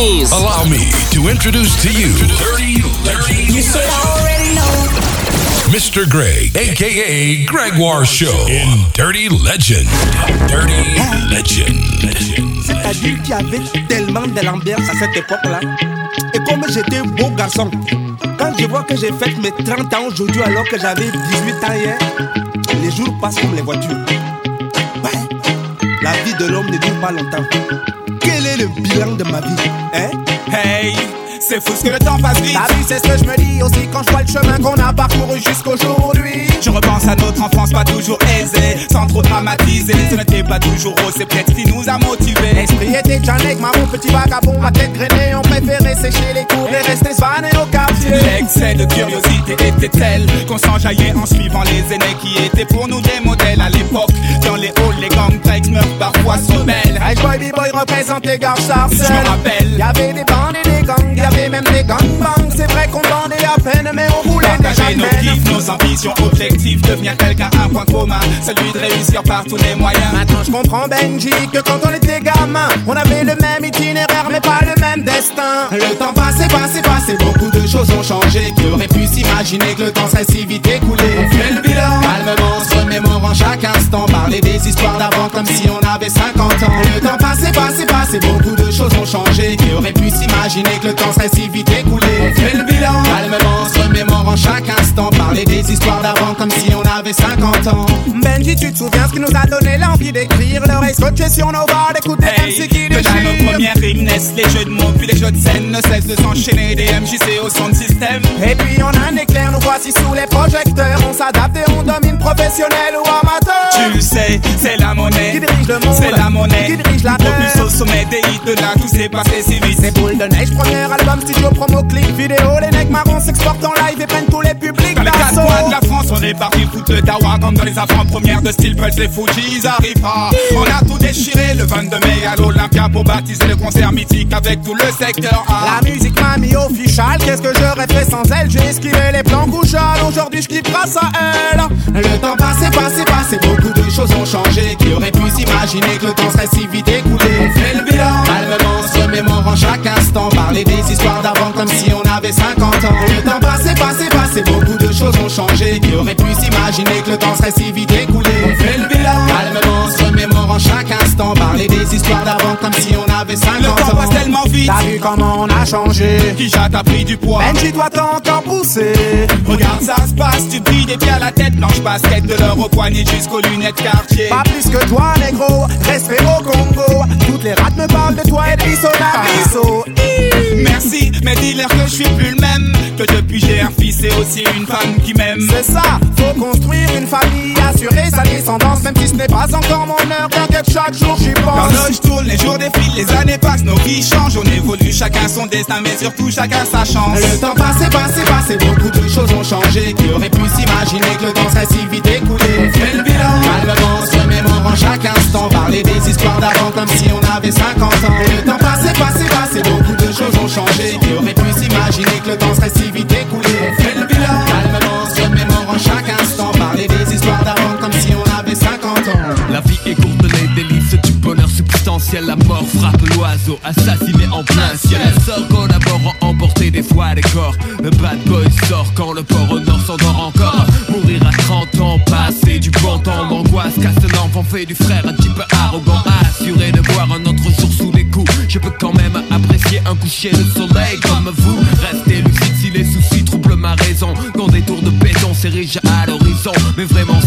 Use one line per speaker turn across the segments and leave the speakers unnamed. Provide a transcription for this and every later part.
Allow me to introduce to you Dirty, Dirty,
You should already know.
Mr. Greg, aka Gregoire Show in Dirty Legend. Dirty Legend.
C'est-à-dire qu'il y avait tellement de l'ambiance à cette époque-là. Et comme j'étais beau garçon, quand je vois que j'ai fait mes 30 ans aujourd'hui alors que j'avais 18 ans hier, les jours passent comme les voitures. Ouais, la vie de l'homme ne dure pas longtemps. Quel est le bilan de ma vie hein?
Hey, c'est fou ce que le temps passe vite.
T'as vu, c'est ce que je me dis aussi quand je vois le chemin qu'on a parcouru jusqu'aujourd'hui.
Je repense à notre enfance pas toujours aisée, sans trop dramatiser. Ce n'était pas toujours rose, c'est peut-être ce qui nous a motivés.
L'esprit était nègre, marron, petit vagabond, à tête grainée. On préférait sécher les cours et rester svané au quartier.
L'excès de curiosité était tel qu'on s'enjaillait en suivant les aînés qui étaient pour nous des modèles à l'époque. Dans les halls, les gangs breaks meurent parfois sont belles.
Hey boy, b-boy représente les gars
Je me rappelle.
Y'avait des bandes et des gangs, y'avait même des gangbangs. C'est vrai qu'on bandait à peine, mais on voulait déjà
Partager nos kiffs, nos ambitions, objectifs, devenir quelqu'un, un point commun, celui de réussir par tous les moyens.
Maintenant je comprends Benji que quand on était gamin, on avait le même itinéraire mais pas le même destin.
Le temps passé, passé, passé, beaucoup de choses ont changé. Qui aurait pu s'imaginer que le temps serait si vite écoulé? On fait le bilan, calmement, se remémorant chaque instant. Parler des histoires d'avant comme si on avait 50 ans. Le temps passé, passé, passé, beaucoup de choses ont changé. Qui aurait pu s'imaginer que le temps serait si vite écoulé On fait le bilan, calmement, se remémorant chaque instant. Parler des histoires d'avant comme si on avait 50 ans.
Benji, tu te souviens ce qui nous a donné l'envie d'écrire L'oreille scotchée sur nos barres, d'écouter
Hey,
MC qui
que dans nos
déchire
premières rimes naissent les jeux de mots, puis les jeux de scène ne cessent de s'enchaîner. Des MJC au son de système.
Et puis on a un éclair, nous voici sous les projecteurs On s'adapte et on domine professionnel ou amateur
Tu le sais, c'est la monnaie.
Qui le monde
C'est la monnaie.
Qui dirige la terre
au sommet des hits de là, tout s'est passé si vite.
C'est boule de neige, premier album, studio, promo, clip, vidéo Les necks marrons s'exportent en live et prennent tous les publics
De la France, on est parti foutre le dawa Comme dans les avant-premières de Steel Pulse, les Fujis ils arrivent pas. On a tout déchiré le 22 mai à l'Olympia Pour baptiser le concert mythique avec tout le secteur A.
La musique m'a mis official, qu'est-ce que j'aurais fait sans elle? J'ai esquivé les plans couchales, aujourd'hui je kiffe grâce à elle.
Le temps passé, passé, passé, beaucoup de choses ont changé. Qui aurait pu s'imaginer que le temps serait si vite écoulé? On fait le bilan, calmement, se remémorant chaque instant. Parler des histoires d'avant comme si on avait 50 ans choses ont changé Qui aurait pu s'imaginer que le temps serait si vite écoulé. On fait le bilan, calmement, se remémorant chaque instant Parler des histoires d'avant comme si on avait 50 ans Le temps passe tellement vite,
T'as vu comment on a changé.
Qui jette a pris du poids.
Benji doit encore pousser.
Regarde ça se passe, tu brilles des pieds à la tête. Blanche basket de l'or au poignet jusqu'aux lunettes quartier.
Pas plus que toi, négro, respect au Congo. Toutes les rats me parlent de toi et de bisso la bisso.
Merci, mais dis-leur que je suis plus le même. Que depuis j'ai un fils et aussi une femme qui m'aime.
C'est ça, faut construire une famille, assurer sa descendance, même si ce n'est pas encore mon heure, bien que chaque jour j'y pense.
L'horloge tourne, les jours défilent, les années passent, nos vies changent On évolue, chacun son destin, mais surtout chacun sa chance. Le temps passé, passé, passé, beaucoup de choses ont changé. Qui aurait pu s'imaginer que le temps serait si vite écoulé? On fait le bilan, calmement, se remémorant chaque instant. Parler des histoires d'avant comme si on avait 50 ans. Le temps passé, passé, passé, beaucoup de choses ont changé. Qui aurait pu s'imaginer que le temps serait si vite
La mort frappe l'oiseau, assassiné en plein ciel. Sort collaborant, emporter des fois des corps. Le bad boy sort quand le port au nord s'endort encore. Mourir à 30 ans, passer du bon temps d'angoisse. Casse l'enfant fait du frère un peu arrogant. Assuré de voir un autre jour sous les coups. Je peux quand même apprécier un coucher de soleil comme vous. Restez lucide si les soucis troublent ma raison. Quand des tours de béton s'érigent à l'horizon. Mais vraiment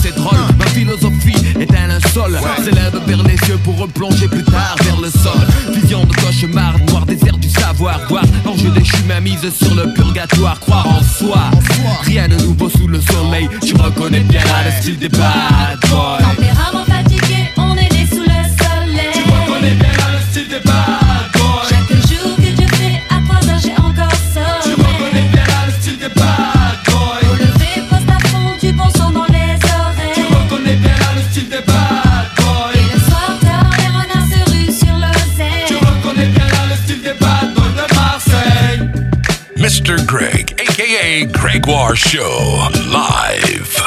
replonger plus tard vers le sol. Vision de cauchemar, noir désert du savoir. Voir l'enjeu déchu ma mise sur le purgatoire. Croire en soi, rien de nouveau sous le soleil. Tu reconnais bien là le style des bad boys.
Tempérament fatigué, on est né sous le soleil.
Tu reconnais bien
aka Gregoire Show, live.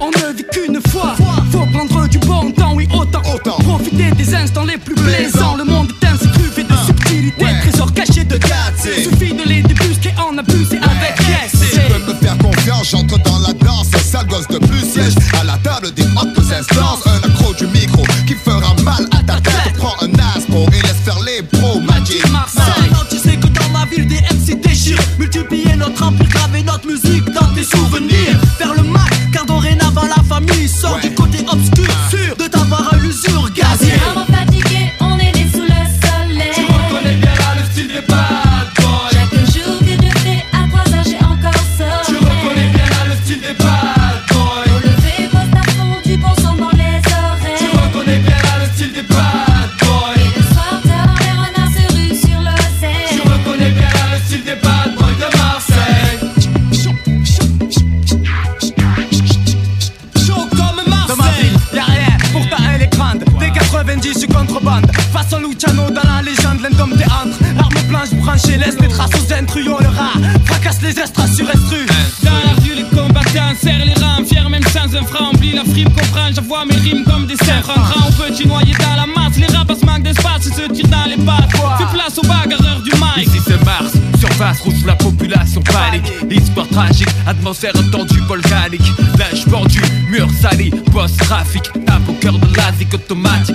On ne vit qu'une fois, faut prendre du bon temps, oui autant, autant.
Profitez des instants les plus plaisants. Le monde est ainsi de subtilité,
Ouais.
trésors cachés de
Gâté.
Suffit de les débusquer, en abuser avec
Si
yes.
tu peux me faire confiance, j'entre dans la danse. Sale gosse de plus siège à la table des hautes instances.
Atmosphère tendue, volcanique. Linge pendu, mur sali, post-trafic. Tape au cœur de la zik automatique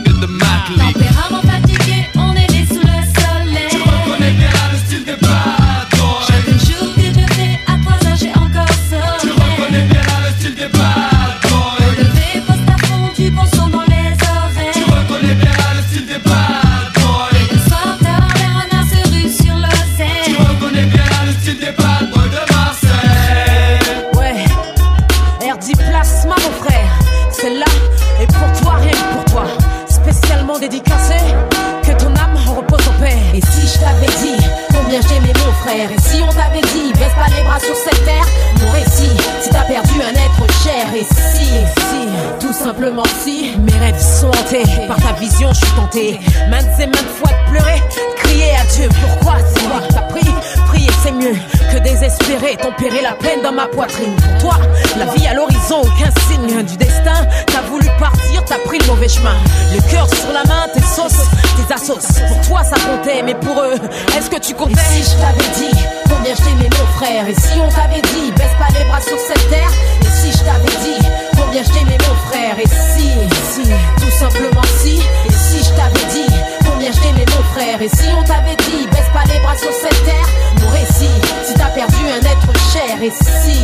pour eux, est-ce que tu
Et
comptais
si je t'avais dit combien je t'aimais mon frère Et si on t'avait dit baisse pas les bras sur cette terre Et si je t'avais dit combien je t'aimais mon frère Et si, si, tout simplement si Et si je t'avais dit combien je t'aimais mon frère Et si on t'avait dit baisse pas les bras sur cette terre Mon récit, si t'as perdu un être Et si,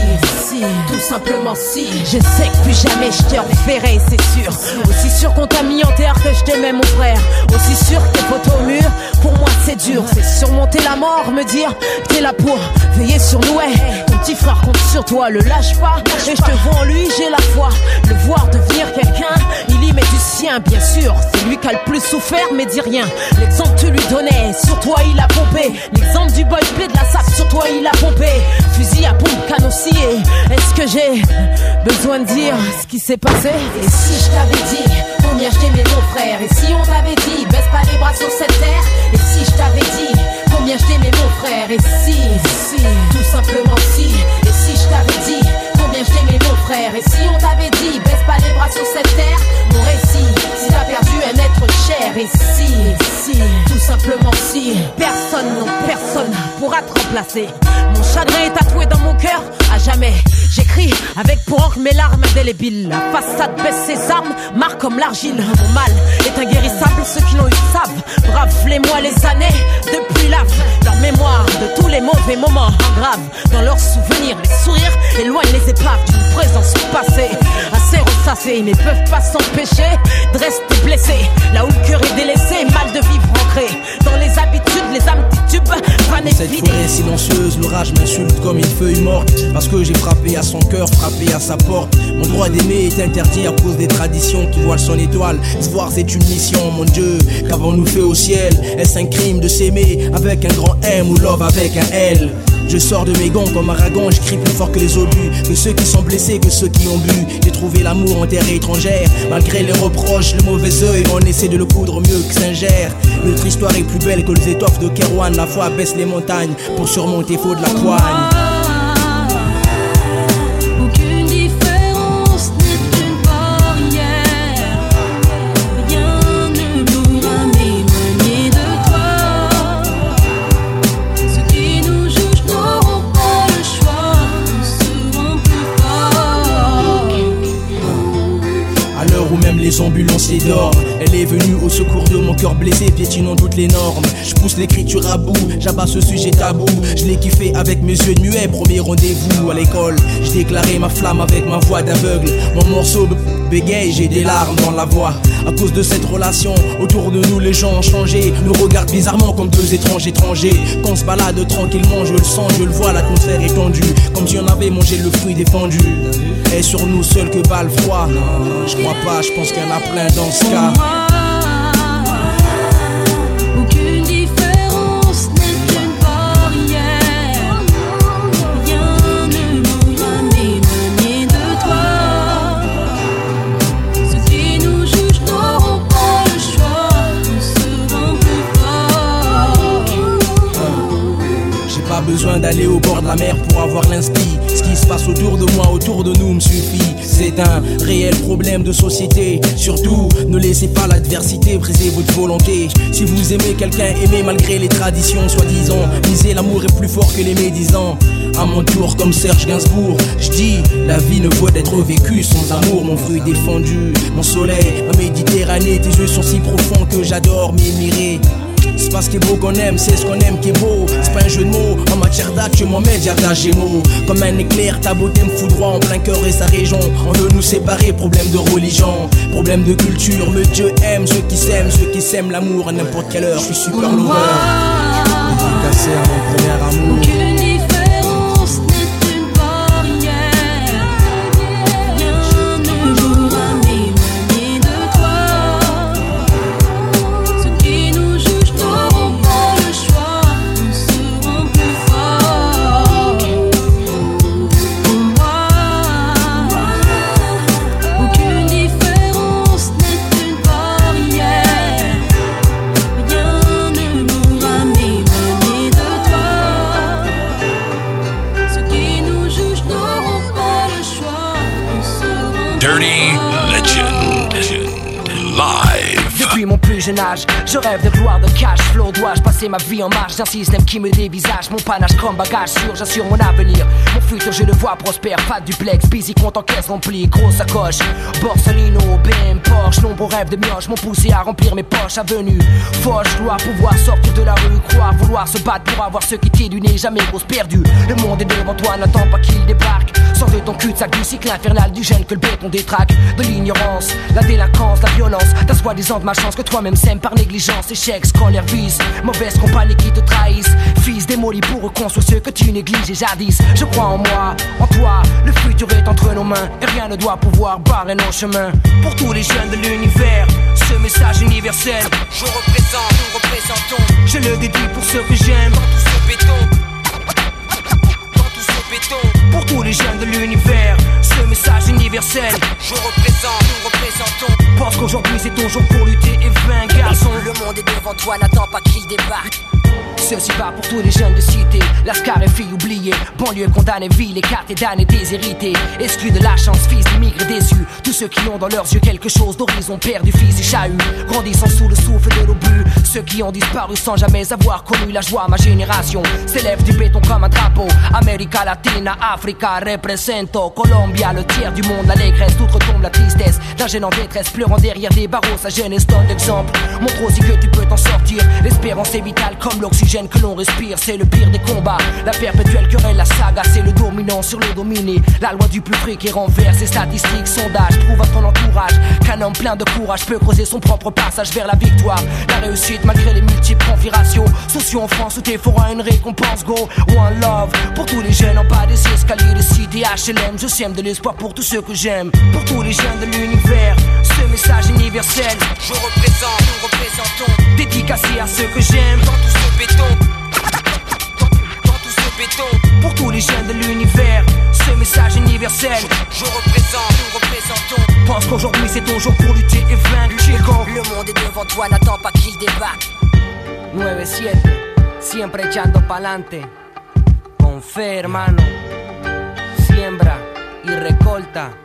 si, tout simplement si
Je sais que plus jamais je te reverrai, c'est sûr. Aussi sûr qu'on t'a mis en terre que je t'aimais, mon frère. Aussi sûr que tes photos au mur, pour moi c'est dur. C'est surmonter la mort, me dire t'es là pour veiller sur nous. Ouais. Ton petit frère compte sur toi, le lâche pas. Et je te vois en lui, j'ai la foi. Le voir devenir quelqu'un, il met du sien, bien sûr. C'est lui qui a le plus souffert, mais dis rien. L'exemple tu lui donnais, sur toi il a pompé. L'exemple du boy play de la sac, sur toi il a pompé. Fusil à pompe. Et est-ce que j'ai besoin de dire ce qui s'est passé?
Et si je t'avais dit combien je t'aimais mon frère Et si on t'avait dit baisse pas les bras sur cette terre? Et si je t'avais dit combien je t'aimais mon frère Et si, si, tout simplement si Et si je t'avais dit combien je t'aimais mon frère Et si on t'avait dit baisse pas les bras sur cette terre Mon récit, perdu un être cher Et si, si, tout simplement si
Personne, non, personne pourra te remplacer. Mon chagrin est tatoué dans mon cœur à jamais. J'écris avec pour encre mes larmes indélébiles. La façade baisse ses armes, marque comme l'argile. Mon mal est inguérissable, ceux qui l'ont eu savent. Brave les mois, les années, depuis lave leur mémoire de tous les mauvais moments grave Dans leurs souvenirs, les sourires éloignent les épaves d'une présence passée. Assez ressassée, ils ne peuvent pas s'empêcher de rester blessés. Là où le cœur est délaissé, mal de vivre ancré. Dans les habitudes, les âmes titubent, van et
Cette forêt silencieuse, l'orage m'insulte comme une feuille morte. Parce que j'ai frappé à son cœur, frappé à sa porte. Mon droit d'aimer est interdit à cause des traditions qui voilent son étoile. Se voir, c'est une mission, mon Dieu. Qu'avons-nous fait au ciel? Est-ce un crime de s'aimer avec un grand M ou love avec un L? Je sors de mes gonds comme Aragon, je crie plus fort que les obus, que ceux qui sont blessés, que ceux qui ont bu. J'ai trouvé l'amour en terre étrangère, malgré les reproches, le mauvais œil, on essaie de le coudre mieux que Saint-Gère. Notre histoire est plus belle que les étoffes de Kerouan, la foi baisse les montagnes pour surmonter faut de la poigne. you. Elle est venue au secours de mon cœur blessé, piétinant toutes les normes. Je pousse l'écriture à bout, j'abats ce sujet tabou. Je l'ai kiffé avec mes yeux de muet, premier rendez-vous à l'école. J'ai déclaré ma flamme avec ma voix d'aveugle. Mon morceau bégaye, j'ai des larmes dans la voix. À cause de cette relation, autour de nous les gens ont changé. Nous regardent bizarrement comme deux étranges étrangers. Quand on se balade tranquillement, je le sens, je le vois, l'atmosphère est tendue. Comme si on avait mangé le fruit défendu. Et sur nous seul que bat le froid. Je crois pas, je pense qu'il y en a plein dans ce cas.
Aucune différence n'est une barrière. Rien ne pourra m'éloigner de toi. Ceux qui nous jugent n'auront pas le choix. Nous serons plus forts.
J'ai pas besoin d'aller au bord de la mer pour avoir l'inspi. Qui se passe autour de moi, autour de nous me suffit. C'est un réel problème de société. Surtout, ne laissez pas l'adversité briser votre volonté. Si vous aimez quelqu'un, aimez malgré les traditions soi-disant. Lisez l'amour est plus fort que les médisants. À mon tour, comme Serge Gainsbourg, je dis la vie ne vaut d'être vécue sans amour. Mon fruit défendu, mon soleil, ma Méditerranée. Tes yeux sont si profonds que j'adore m'émirer. C'est pas ce qui est beau qu'on aime, c'est ce qu'on aime qui est beau. C'est pas un jeu de mots, en matière je m'en mets déjà gémeaux. Comme un éclair, ta beauté me foudroie en plein cœur et sa région. On veut nous séparer, problème de religion, problème de culture. Le Dieu aime ceux qui s'aiment, ceux qui s'aiment l'amour à n'importe quelle heure. Je suis super lover. Dédicacé à mon premier
jeune âge, je rêve de gloire, de cash. Dois-je passer ma vie en marche d'un système qui me dévisage Mon panache comme bagage sûr, j'assure mon avenir. Mon futur, je le vois prospère. Pas de duplex, busy, compte en caisse remplie, grosse sacoche. Borsalino, BM, Porsche. Nombreux rêves de mioche m'ont poussé à remplir mes poches. Avenue, Foch, gloire, pouvoir sortir de la rue. Croire, vouloir se battre pour avoir ce qui t'est du nez. Jamais grosse perdue. Le monde est devant toi, n'attends pas qu'il débarque. Sors de ton cul-de-sac du cycle infernal du gène que le béton détraque. De l'ignorance, la délinquance, la violence. Ta soi-disant de malchance que toi-même sèmes par négligence. Échec, scolaire, vise. Mauvaise compagnie qui te trahissent. Fils démoli pour reconstruire ce que tu négliges et jadis. Je crois en moi, en toi. Le futur est entre nos mains. Et rien ne doit pouvoir barrer nos chemins. Pour tous les jeunes de l'univers, ce message universel. Je représente, nous représentons. Je le dédie pour ceux que j'aime. Dans tout ce béton. Béton. Pour tous les jeunes de l'univers, ce message universel. Je représente, nous représentons. Pense qu'aujourd'hui c'est ton jour pour lutter et vaincre, garçon. Le monde est devant toi, n'attends pas qu'il débarque. Ceci va pour tous les jeunes de cité, Lascar et filles oubliées, banlieue condamnée, ville écartée, damnée, déshérités, exclus de la chance, fils d'immigrés déçus, tous ceux qui ont dans leurs yeux quelque chose d'horizon, perdu, fils et chahut, grandissant sous le souffle de l'obus, ceux qui ont disparu sans jamais avoir connu la joie, ma génération s'élève du béton comme un drapeau, América Latina, Africa, represento, Colombia, le tiers du monde, l'allégresse, tout retombe la tristesse, d'un jeune en détresse, pleurant derrière des barreaux, sa jeunesse donne l'exemple, montre aussi que tu peux t'en sortir, l'espérance est vitale comme l'oxygène que l'on respire, c'est le pire des combats. La perpétuelle querelle, la saga, c'est le dominant sur le dominé. La loi du plus près qui renverse ses statistiques, sondages. Prouve à ton entourage qu'un homme plein de courage peut creuser son propre passage vers la victoire. La réussite malgré les multiples configurations. Sociaux en France où t'es fera une récompense, go. One love pour tous les jeunes en bas des escaliers de cité HLM. Je sème de l'espoir pour tous ceux que j'aime. Pour tous les jeunes de l'univers, ce message universel. Je représente, nous représentons. Dédicacé à ceux que j'aime. Dans tout ce béton. Dans, dans tout ce béton. Pour tous les jeunes de l'univers, ce message universel. Je, je représente, nous représentons. Pense qu'aujourd'hui c'est ton jour pour lutter et vaincre. Chico. Le monde est devant toi, n'attends pas qu'il débarque. 9-7, siempre echando pa'lante. Con fe, hermano. Siembra y recolta.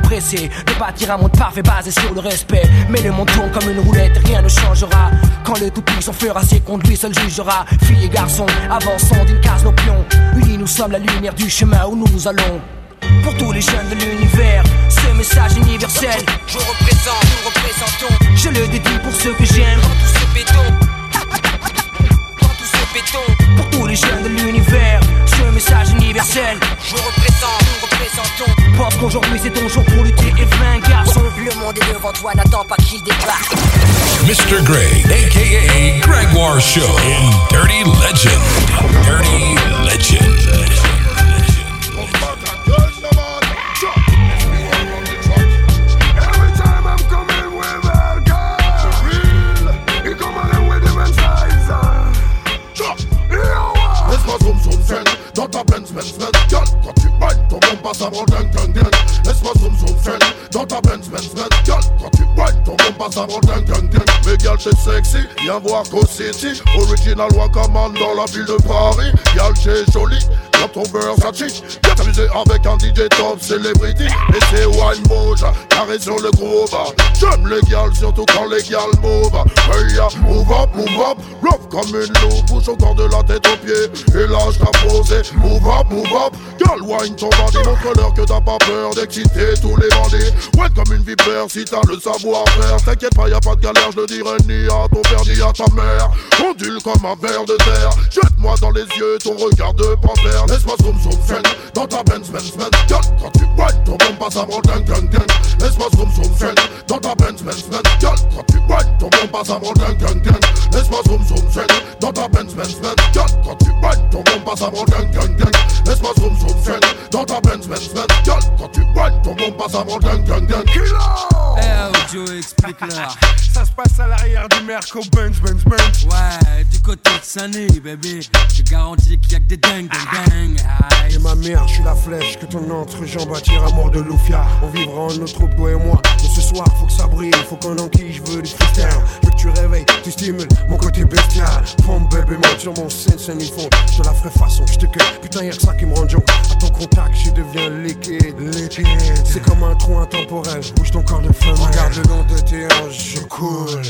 pressé. De bâtir un monde parfait basé sur le respect. Mais le monde tourne comme une roulette, rien ne changera. Quand le tout-puissant fera ses comptes, lui seul jugera. Filles et garçons, avançons d'une case nos pions. Unis, nous sommes la lumière du chemin où nous allons. Pour tous les jeunes de l'univers, ce message universel, je représente, nous représentons. Je le dédie pour ceux que j'aime. Dans Pour tous les jeunes de l'univers, ce message universel, je représente, nous représentons. Pense qu'aujourd'hui c'est ton jour pour lutter et vaincre, garçon. Le monde est devant toi, n'attends pas qu'il débarque.
Mr. Greg, aka Gregoire Show in Dirty Legend. Dirty Legend.
Ta Benz Benz Benz Girl, quand tu whine, ton bon passe avant ding ding ding Laisse-moi zoom zoom zen dans ta Benz Benz Benz Girl, quand tu whine, ton bon passe avant ding ding ding Mais girl, t'es sexy, viens voir Co City. Original Wakaman dans la ville de Paris. Girl, t'es jolie, dans ton beurre ça chiche t'amuser avec un DJ top celebrity Et c'est wine mouche, carré sur le groove J'aime les gals, surtout quand les gals move Hey ya, move up, move up Rough comme une loupe, bouge encore de la tête aux pieds. Et là je t'ai posé, move up, move up. Girl, wine ton bandit, montre-leur que t'as pas peur d'exciter tous les bandits. Ouais comme une vipère si t'as le savoir-faire. T'inquiète pas, y a pas de galère, je le dirai ni à ton père ni à ta mère. Ondule comme un ver de terre. Jette-moi dans les yeux ton regard de panthère Laisse-moi zoom zoom zen dans ta Benz Benz Benz. Girl, quand tu whine, ton bon passe avant ding ding ding Laisse-moi zoom zoom zen dans ta Benz Benz Benz. Girl, quand tu whine, ton bon passe avant ding ding ding Laisse-moi zoom zoom zen dans ta Benz Benz Benz. Girl, quand tu whine, ton bon passe avant ding ding ding Laisse-moi zoom zoom zen dans ta Benz Benz Benz. Quand tu whine, ton bon passe avant ding ding ding
Eh, Joe, explique-leur.
Ça se passe à l'arrière du Merco Benz Benz Benz.
Ouais, du côté de Sunny, bébé. Je garantis qu'il y a que des dingues, dingues.
Et ma mère, je suis la flèche que ton entrejambe attire à mort de Lufia. On vivra en notre troupe, toi et moi. Mais ce soir, faut que ça brille, faut qu'on enquille, je veux du freestyle. Je veux que tu réveilles, tu stimules mon côté bestial. Femme, bébé, monte sur mon scène, scène, font. Je te la ferai façon, je te cueille. Putain, y'a que ça qui me rend joke. À ton contact, je deviens liquide, liquide. C'est comme un trou intemporel, bouge ton corps de femme. Regarde le long de tes hanches, je coule.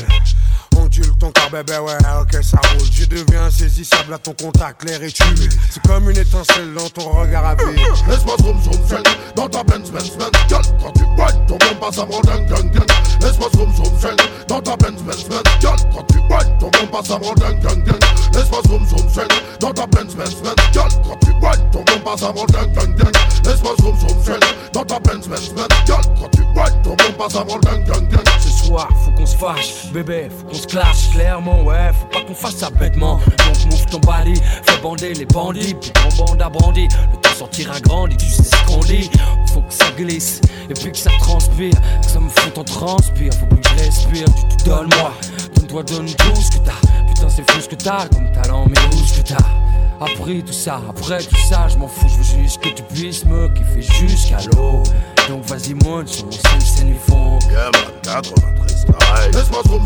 Ondule ton corps, bébé, ouais, ok, ça roule. Je deviens insaisissable à ton contact, l'air est humide. C'est comme une étincelle dans ton regard à vide.
Laisse-moi zoom zoom zen dans ta Benz Benz Benz Girl, quand tu whine, ton bon passe avant ding ding ding Laisse-moi zoom zoom zen dans ta Benz Benz Benz Girl, quand tu whine, ton bon passe avant ding ding ding Laisse-moi zoom zoom zen dans ta Benz Benz Benz Girl, quand tu whine, ton bon passe avant ding ding ding Laisse-moi zoom zoom zen dans ta Benz Benz Benz Girl, quand tu whine, ton bon passe avant ding ding ding
Ce soir, faut qu'on se fâche, bébé, faut qu'on se clairement, ouais, faut pas qu'on fasse ça bêtement. Donc move ton body, fais bander les bandits, puis ton bande à brandi. Le temps sortira grandi, tu sais ce qu'on dit. Faut que ça glisse, et puis que ça transpire, que ça me fout en transpire. Faut plus que je respire, tu te donnes-moi. Donne-toi, donne tout ce que t'as. Putain, c'est fou ce que t'as comme talent, mais où ce que t'as? Après tout ça, après tout ça, je m'en fous, je veux juste que tu puisses me kiffer jusqu'à l'eau. Donc vas-y, monte sur mon scène, scène, ils font.
Yeah man, 93 style Laisse-moi zoom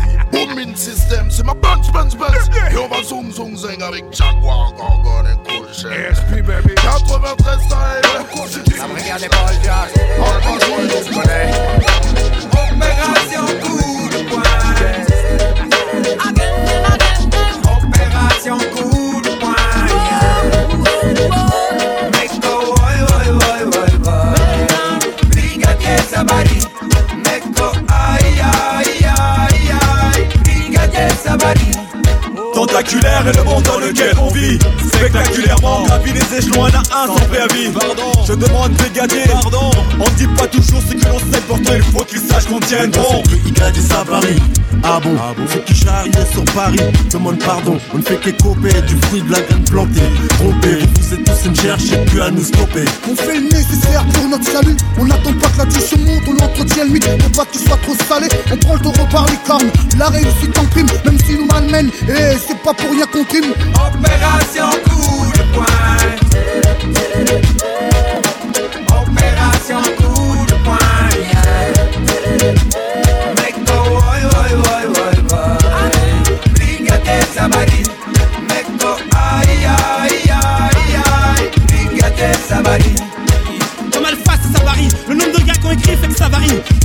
Booming system, c'est ma Benz Benz Benz Et on va zoom zoom zing avec Jaguar, Gorgon et
baby.
93 style.
Paul Jazz. On se connaît. Opération coup de poing. Opération aïe, aïe, aïe. Brigadier Sabari.
Tentaculaire
qu'on vit spectaculairement. Gravit les échelons un à un sans préavis. Pardon, je demande brigadier. Pardon, on dit pas toujours ce que l'on sait, pourtant il faut qu'ils sachent qu'on tienne bon.
Dit ça à Paris. Ah bon, ah bon? Ceux qui charrient sur Paris demande pardon. On ne fait qu'écoper du fruit de la graine plantée. Trompé, vous êtes tous une cherche et plus à nous stopper.
On fait le nécessaire pour notre salut. On n'attend pas que la tension monte, on l'entretient le mythe. Pour pas qu'il soit trop salé, on prend le taureau par les cornes. La réussite en prime, même si nous malmène. Et c'est pas pour rien qu'on trime.
Opération coup de poing. Opération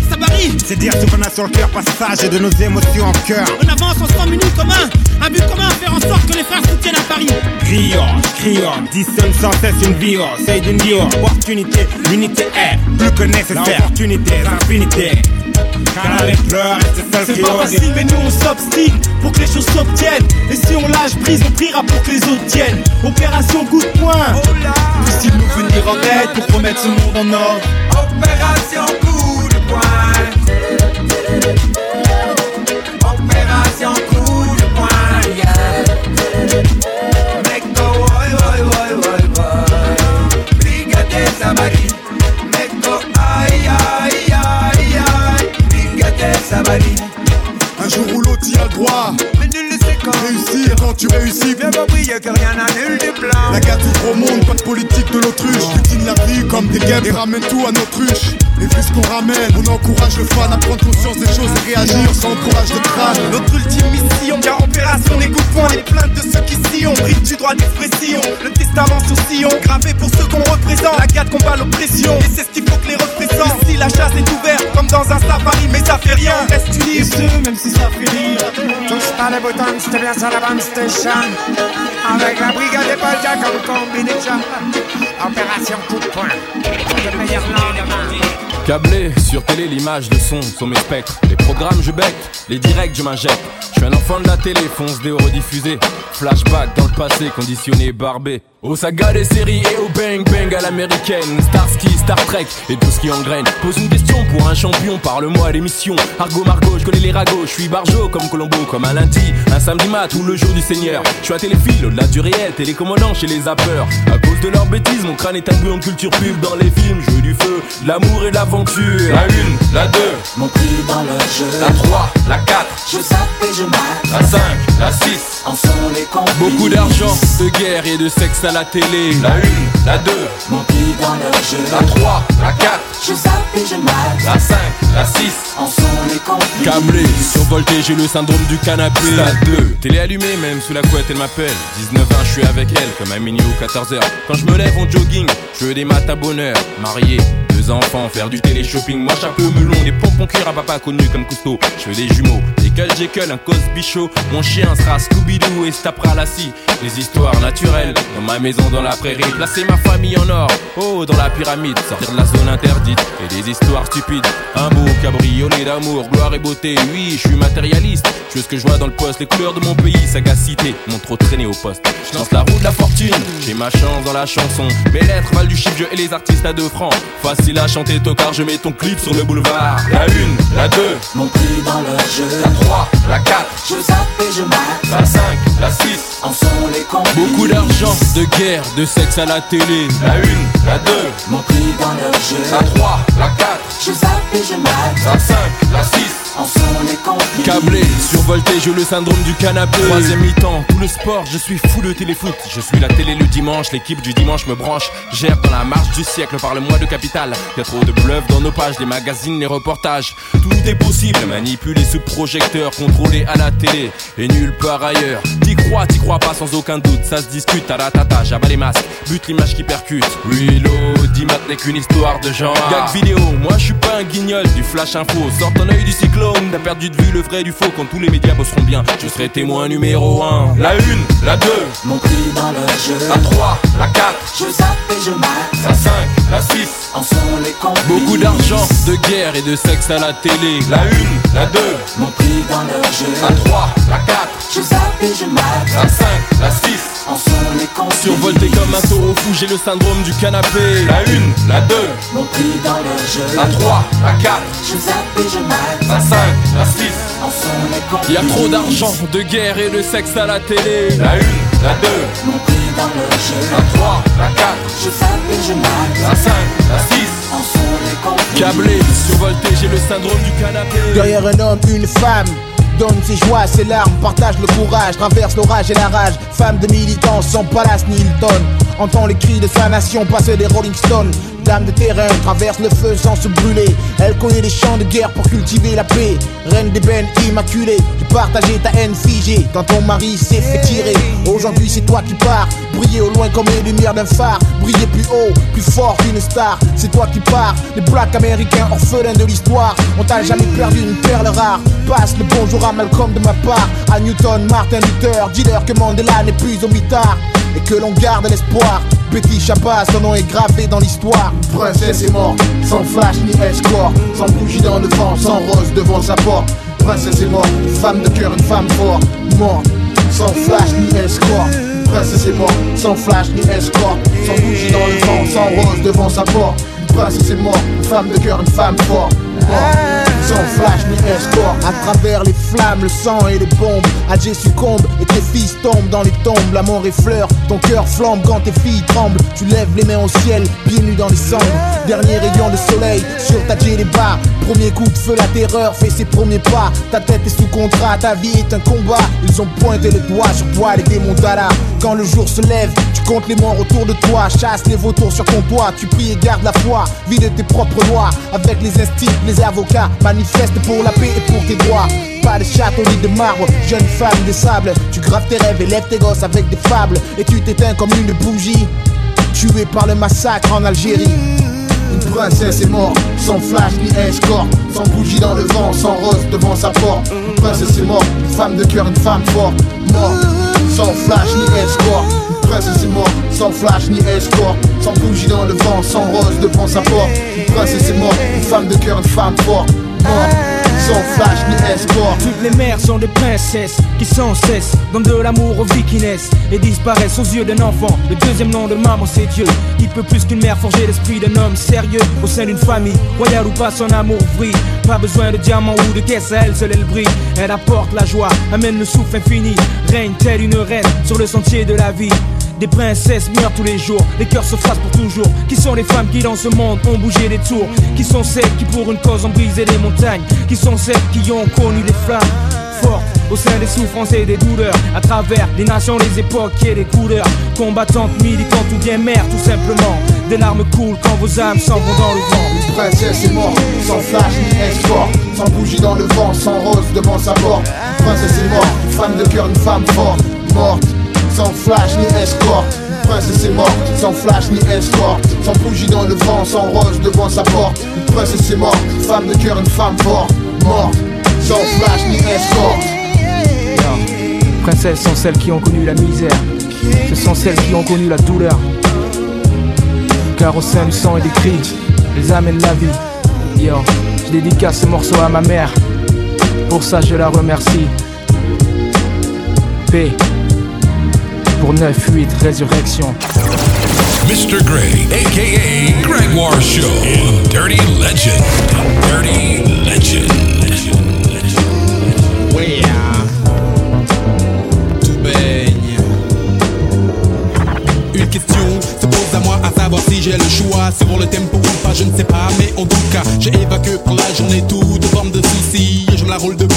ça varie.
C'est dire ce qu'on a sur le cœur, passage et de nos émotions en cœur.
On avance ensemble, une commun. Un but commun, faire en sorte que les frères soutiennent à Paris.
Crions, crions, dissonne sans cesse une vie, c'est d'une vie, opportunité, l'unité est plus que nécessaire. Opportunité, infinité. Car avec pleurs, c'est
C'est
qui
pas facile, mais nous on s'obstine pour que les choses s'obtiennent. Et si on lâche prise, on priera pour que les autres tiennent. Opération coup de poing.
Puisse-t-il nous venir en aide pour remettre ce monde en ordre
Opération
Un jour où l'autre y a le droit.
Mais nul ne sait quand.
Réussir quand tu réussis.
Bien compris que rien n'annule des plans.
La guerre du gros monde, pas de politique de l'autruche. Butine la vie comme des guêpes et ramène tout à notre ruche. Et vu ce qu'on ramène, on encourage le fan à prendre conscience des choses et réagir sans courage de crâne.
Notre ultime mission, car opération des coups de poing, les plaintes de ceux qui s'y ont, bride du droit d'expression, le testament sur sillon, gravé pour ceux qu'on représente, la garde combat l'oppression, et c'est ce qu'il faut que les représentent. Ici la chasse est ouverte, comme dans un safari, mais ça fait rien, on reste unis, même si ça fait rire.
Touche pas les boutons, c'était bien sur la bande station. Avec la brigade des Balja comme combinaison. Opération coup de poing. Pour le meilleur lendemain.
Câblé sur télé, l'image, le son sont mes spectres. Les programmes, je bec, les directs, je m'injecte. Je suis un enfant de la télé, fonce des rediffusés. Flashback dans le passé, conditionné, barbé. Au saga des séries et au bang bang à l'américaine. Starsky, Star Trek et tout ce qui engraine. Pose une question pour un champion, parle-moi à l'émission. Argo Margot, je connais les ragots, je suis barjo comme Colombo, comme un lundi, un samedi mat ou le jour du Seigneur. Je suis à téléphile, au-delà du réel, télécommandant chez les zappeurs. À cause de leurs bêtises, mon crâne est un de culture pub dans les films. Je veux du feu, l'amour et l'aventure. La une, la deux,
Mon prix dans le jeu.
la trois, la quatre,
Je zappe et je mate.
la cinq, la six.
En sont les complices.
Beaucoup d'argent, de guerre et de sexe à la télé. La une, la deux,
Mon prix dans le jeu.
la trois, la quatre,
Je zappe et je mate.
la cinq, la six.
En sont les complices.
Câblé, survolté, j'ai le syndrome du canapé. Stade 2, télé allumée, même sous la couette, elle m'appelle. 19 ans, je suis avec elle, comme à minuit ou 14h. Quand je me lève en jogging, je veux des maths à bonheur. Marié, enfants, faire du télé-shopping. Moi, chapeau melon, des pompons cuir à papa connu comme Cousteau. Je veux des jumeaux, des Jekyll, Jekyll, un Cosby Show. Mon chien sera Scooby-Doo et se tapera la scie. Les histoires naturelles, dans ma maison, dans la prairie. Placer ma famille en or, oh, dans la pyramide. Sortir de la zone interdite et des histoires stupides. Un beau cabriolet d'amour, gloire et beauté. Oui, je suis matérialiste. Je veux ce que je vois dans le poste, les couleurs de mon pays, sagacité. M'ont trop traîné au poste. Je lance la roue de la fortune, j'ai ma chance dans la chanson. Mes lettres valent du chiffre, et les artistes à deux francs. Facile à chanter, tocard, je mets ton clip sur le boulevard. La une, la deux,
Mon prix dans le jeu.
la trois, la quatre,
Je zappe et je mate.
la cinq, la six.
En sont les complices.
Beaucoup d'argent, de guerre, de sexe à la télé. La une, la deux,
Mon prix dans le jeu.
la trois, la quatre,
Je zappe et je mate.
la cinq, la six.
En sont les complices.
Câblé, survolté, j'ai le syndrome du canapé. Troisième mi-temps, tout le sport, je suis fou de téléfoot. Je suis la télé le dimanche, l'équipe du dimanche me branche. Gère dans la marche du siècle, parle-moi de capital. Y'a trop de bluff dans nos pages, les magazines, les reportages. Tout est possible, manipuler sous projecteur, contrôler à la télé et nulle part ailleurs. T'y crois, t'y crois pas sans aucun doute, ça se discute à la tata, j'abats les masques, bute l'image qui percute. Reload, Dimat n'est qu'une histoire de genre. Gag vidéo, moi je suis pas un guignol du flash info. Sors ton œil du cyclone, t'as perdu de vue le vrai du faux. Quand tous les médias bosseront bien, je serai témoin numéro 1. La une, la deux,
Mon prix dans le jeu.
la 3, la 4,
Je zappe et je mate.
la 5, la 6.
En les.
Beaucoup d'argent, de guerre et de sexe à la télé. La une, la deux,
Mon prix dans le jeu.
la 3, la 4,
Je zappe et je mate.
mat.
La 5, la 6,
En sont les conflits.
survolté comme un taureau fou, j'ai le syndrome du canapé. La 1, la 2,
Mon prix dans le jeu.
la 3, la 4,
Je zappe et je mate.
la 5, la 6.
En sont les conflits.
Y a trop d'argent, de guerre et de sexe à la télé. La 1, la 2,
Mon prix dans le jeu.
la 3, la 4,
Je zappe et je mate.
la 5, la 6. Câblé, survolté, j'ai le syndrome du canapé.
Derrière un homme, une femme. Donne ses joies, ses larmes, partage le courage, traverse l'orage et la rage. Femme de militants, sans palace ni Hilton. Entend les cris de sa nation passer des Rolling Stones. Dame de terrain, traverse le feu sans se brûler. Elle connaît les champs de guerre pour cultiver la paix. Reine des immaculée, tu partageais ta haine figée quand ton mari s'est fait tirer. Aujourd'hui, c'est toi qui pars, briller au loin comme les lumières d'un phare. Briller plus haut, plus fort qu'une star. C'est toi qui pars, les blacks américains orphelins de l'histoire. On t'a jamais perdu une perle rare. Passe le bonjour à Malcolm de ma part, à Newton, Martin Luther. Dis-leur que Mandela n'est plus au mitard et que l'on garde l'espoir. Petit Chapas, son nom est gravé dans l'histoire. Princesse est morte, sans flash ni escort, sans bougie dans le vent, sans rose devant sa porte. Princesse est morte, femme de cœur, une femme forte, morte, sans flash ni escort. Princesse est morte, sans flash ni escort, sans bougie dans le vent, sans rose devant sa porte. Princesse est morte, femme de cœur, une femme forte, morte. Sans flash ni escort, à travers les flammes, le sang et les bombes. Adjé succombe et tes fils tombent dans les tombes. La mort effleure, ton cœur flambe quand tes filles tremblent. Tu lèves les mains au ciel, pieds nus dans les cendres. Dernier rayon de soleil sur ta les bas. Premier coup de feu, la terreur fait ses premiers pas. Ta tête est sous contrat, ta vie est un combat. Ils ont pointé le doigt sur toi, les démons d'Allah. Quand le jour se lève, tu comptes les morts autour de toi. Chasse les vautours sur ton toit, tu pries et gardes la foi. Vide tes propres lois avec les instincts, les avocats. Manifeste pour la paix et pour tes droits. Pas de château ni de marbre, jeune femme de sable. Tu graves tes rêves et lèves tes gosses avec des fables. Et tu t'éteins comme une bougie. Tué par le massacre en Algérie. Une princesse est morte, sans flash ni escorte, sans bougie dans le vent, sans rose devant sa porte. Une princesse est morte, femme de cœur, une femme forte, morte, sans flash ni escorte. Une princesse est morte, sans flash ni escorte, sans bougie dans le vent, sans rose devant sa porte. Une princesse est morte, une femme de cœur, une femme forte, sans flash ni escorte.
Toutes les mères sont des princesses qui sans cesse donnent de l'amour aux vies qui naissent et disparaissent aux yeux d'un enfant. Le deuxième nom de maman, c'est Dieu. Qui peut plus qu'une mère forger l'esprit d'un homme sérieux au sein d'une famille, royale ou pas, son amour brille. Pas besoin de diamants ou de caisse, à elle seule elle brille. Elle apporte la joie, amène le souffle infini, règne telle une reine sur le sentier de la vie. Des princesses meurent tous les jours, les cœurs se frappent pour toujours. Qui sont les femmes qui dans ce monde ont bougé les tours? Qui sont celles qui pour une cause ont brisé les montagnes? Qui sont celles qui ont connu les flammes fortes au sein des souffrances et des douleurs? À travers les nations, les époques et les couleurs. Combattantes, militantes ou bien mères tout simplement. Des larmes coulent quand vos âmes s'en vont dans le vent.
Une princesse est morte, sans flash ni escort, sans bougie dans le vent, sans rose devant sa porte. Une princesse est morte, femme de cœur, une femme forte, morte, sans flash ni escort. Une princesse est morte, sans flash ni escort, sans bougie dans le vent, sans rose devant sa porte. Une princesse est morte, femme de cœur, une femme forte, morte, sans flash ni escort.
Princesses sont celles qui ont connu la misère. Ce sont celles qui ont connu la douleur. Car au sein du sang et des cris Elles amènent la vie. Yo, je dédicace ce morceau à ma mère. Pour ça je la remercie. P Pour 9-8 Résurrection
Mr. Greg, aka Gregoire Show, in Dirty Legend. Dirty Legend.
J'ai le choix. Sur le tempo ou pas, je ne sais pas, mais en tout cas, j'ai évacué pour la journée toute forme de soucis. Et je me la roule debout,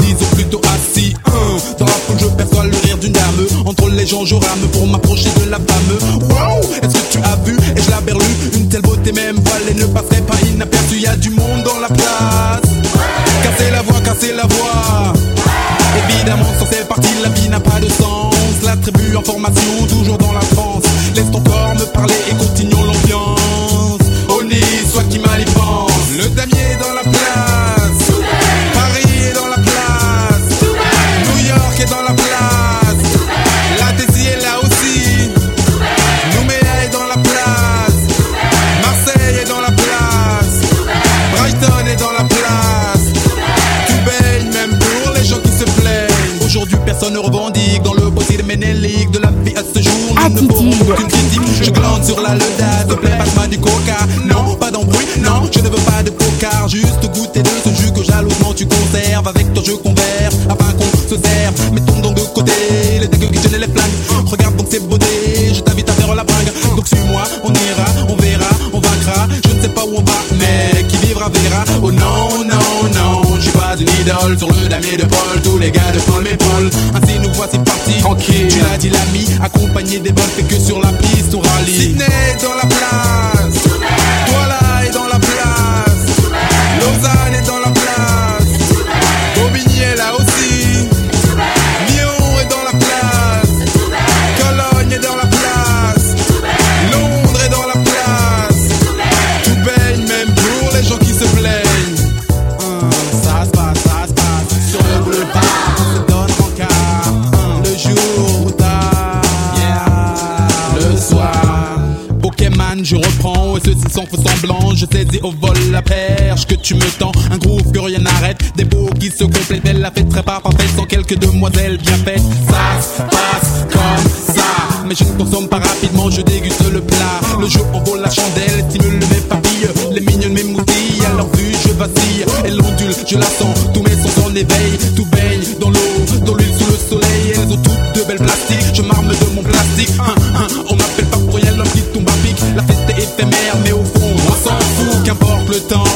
disons plutôt assis. Hein, Dans la foule, je perçois le rire d'une dame. Entre les gens, je rame pour m'approcher de la femme. Wow, est-ce que tu as vu? Et je la berlue, une telle beauté, même voilée ne passerait pas inaperçue. Y a du monde dans la place. Cassez la voix, cassez la voix. Évidemment, sans cette partie, la vie n'a pas de sens. La tribu en formation, toujours dans la France. Laisse ton corps me parler et continuons sur la s'il te plaît, passe-moi du coca. Non, pas d'embrouille, non, je ne veux pas de coca, juste goûter de ce jus que jalousement tu conserves. Avec ton jeu converse, afin qu'on se serve. Mettons donc de côté les dégueux qui gênent les flingues. Regarde donc ces beautés, je t'invite à faire la bringue. Donc suis-moi, on ira, on verra, on vaincra. Je ne sais pas où on va, mais qui vivra verra. Oh non, non, non, je suis pas une idole sur le damier de Paul. Tous les gars de Paul m'épaulent. Voici partis. Tranquille, tu l'as dit l'ami, accompagné des bonnes, fait que sur la piste on rallie. Sydney dans la place, au vol la perche que tu me tends. Un groove que rien n'arrête, des beaux qui se complètent. Belle la fête très pas parfaite sans quelques demoiselles bien faites. Ça se passe comme ça. Mais je ne consomme pas rapidement, je déguste le plat. Le jeu envole la chandelle, stimule mes papilles. Les mignonnes m'émoutillent, à leur vue je vacille. Elle ondule, je la sens, tous mes sens en éveil. Tout baigne le temps,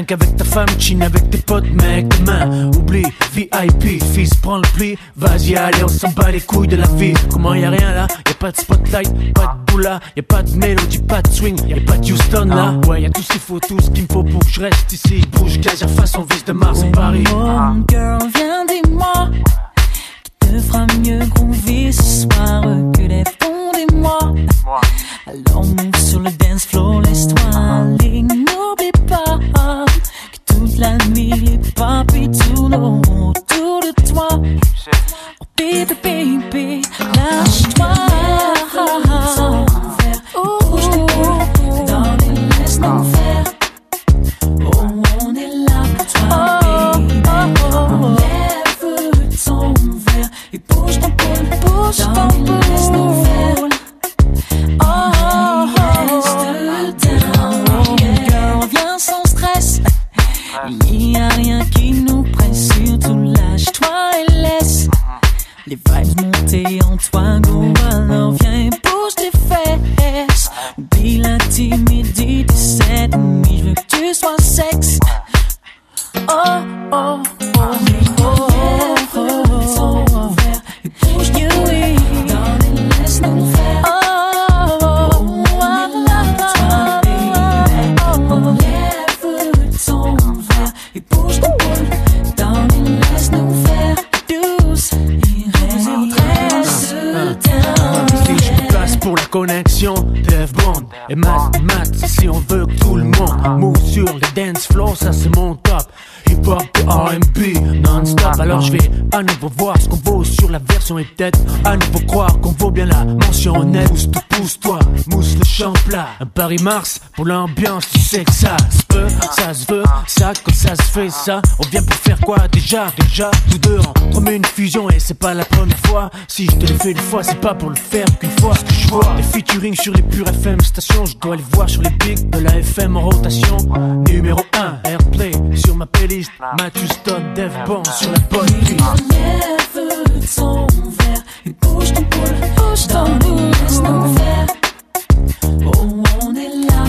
5 avec ta femme, chine avec tes potes, mec. Demain, oublie, VIP, fils, prends le pli. Vas-y, allez, on s'en bat les couilles de la vie. Comment y a rien là? Y'a pas de spotlight, pas de boula, y'a pas de mélodie, pas de swing, y'a pas de Houston là. Ouais, y'a tout ce qu'il faut, tout ce qu'il me faut pour que je reste ici. Bouge, gaz, face, on vise de Mars à Paris.
Mon ah. girl, viens, dis-moi qui te fera mieux groover ce soir que les fonds des mois. Alors, monte sur le dance floor, laisse-toi. Ah. La nuit les papis tournent autour de toi Oh baby, baby, lâche-toi
peut-être à nouveau croire qu'on vaut bien la mention honnête. Pousse tout, pousse-toi, mousse le champ plat. Un Paris-Mars pour l'ambiance, tu sais que ça se peut, ça se veut, ça quand ça se fait ça. On vient pour faire quoi déjà, déjà, tous deux entre une fusion et c'est pas la première fois. Si je te l'ai fait une fois, c'est pas pour le faire qu'une fois. Ce que je vois, les featuring sur les pures FM stations, je dois les voir sur les pics de la FM en rotation. Numéro 1, Airplay sur ma playlist. Matthew Stone, Dev Bond sur la bonne piste.
Ton verre et. Oh, on est là.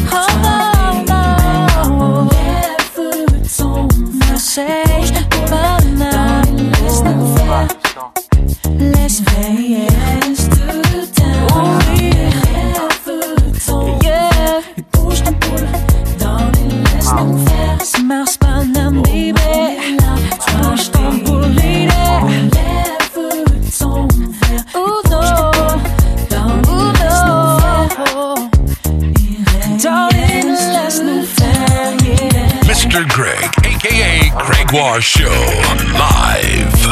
Laisse
Show, live.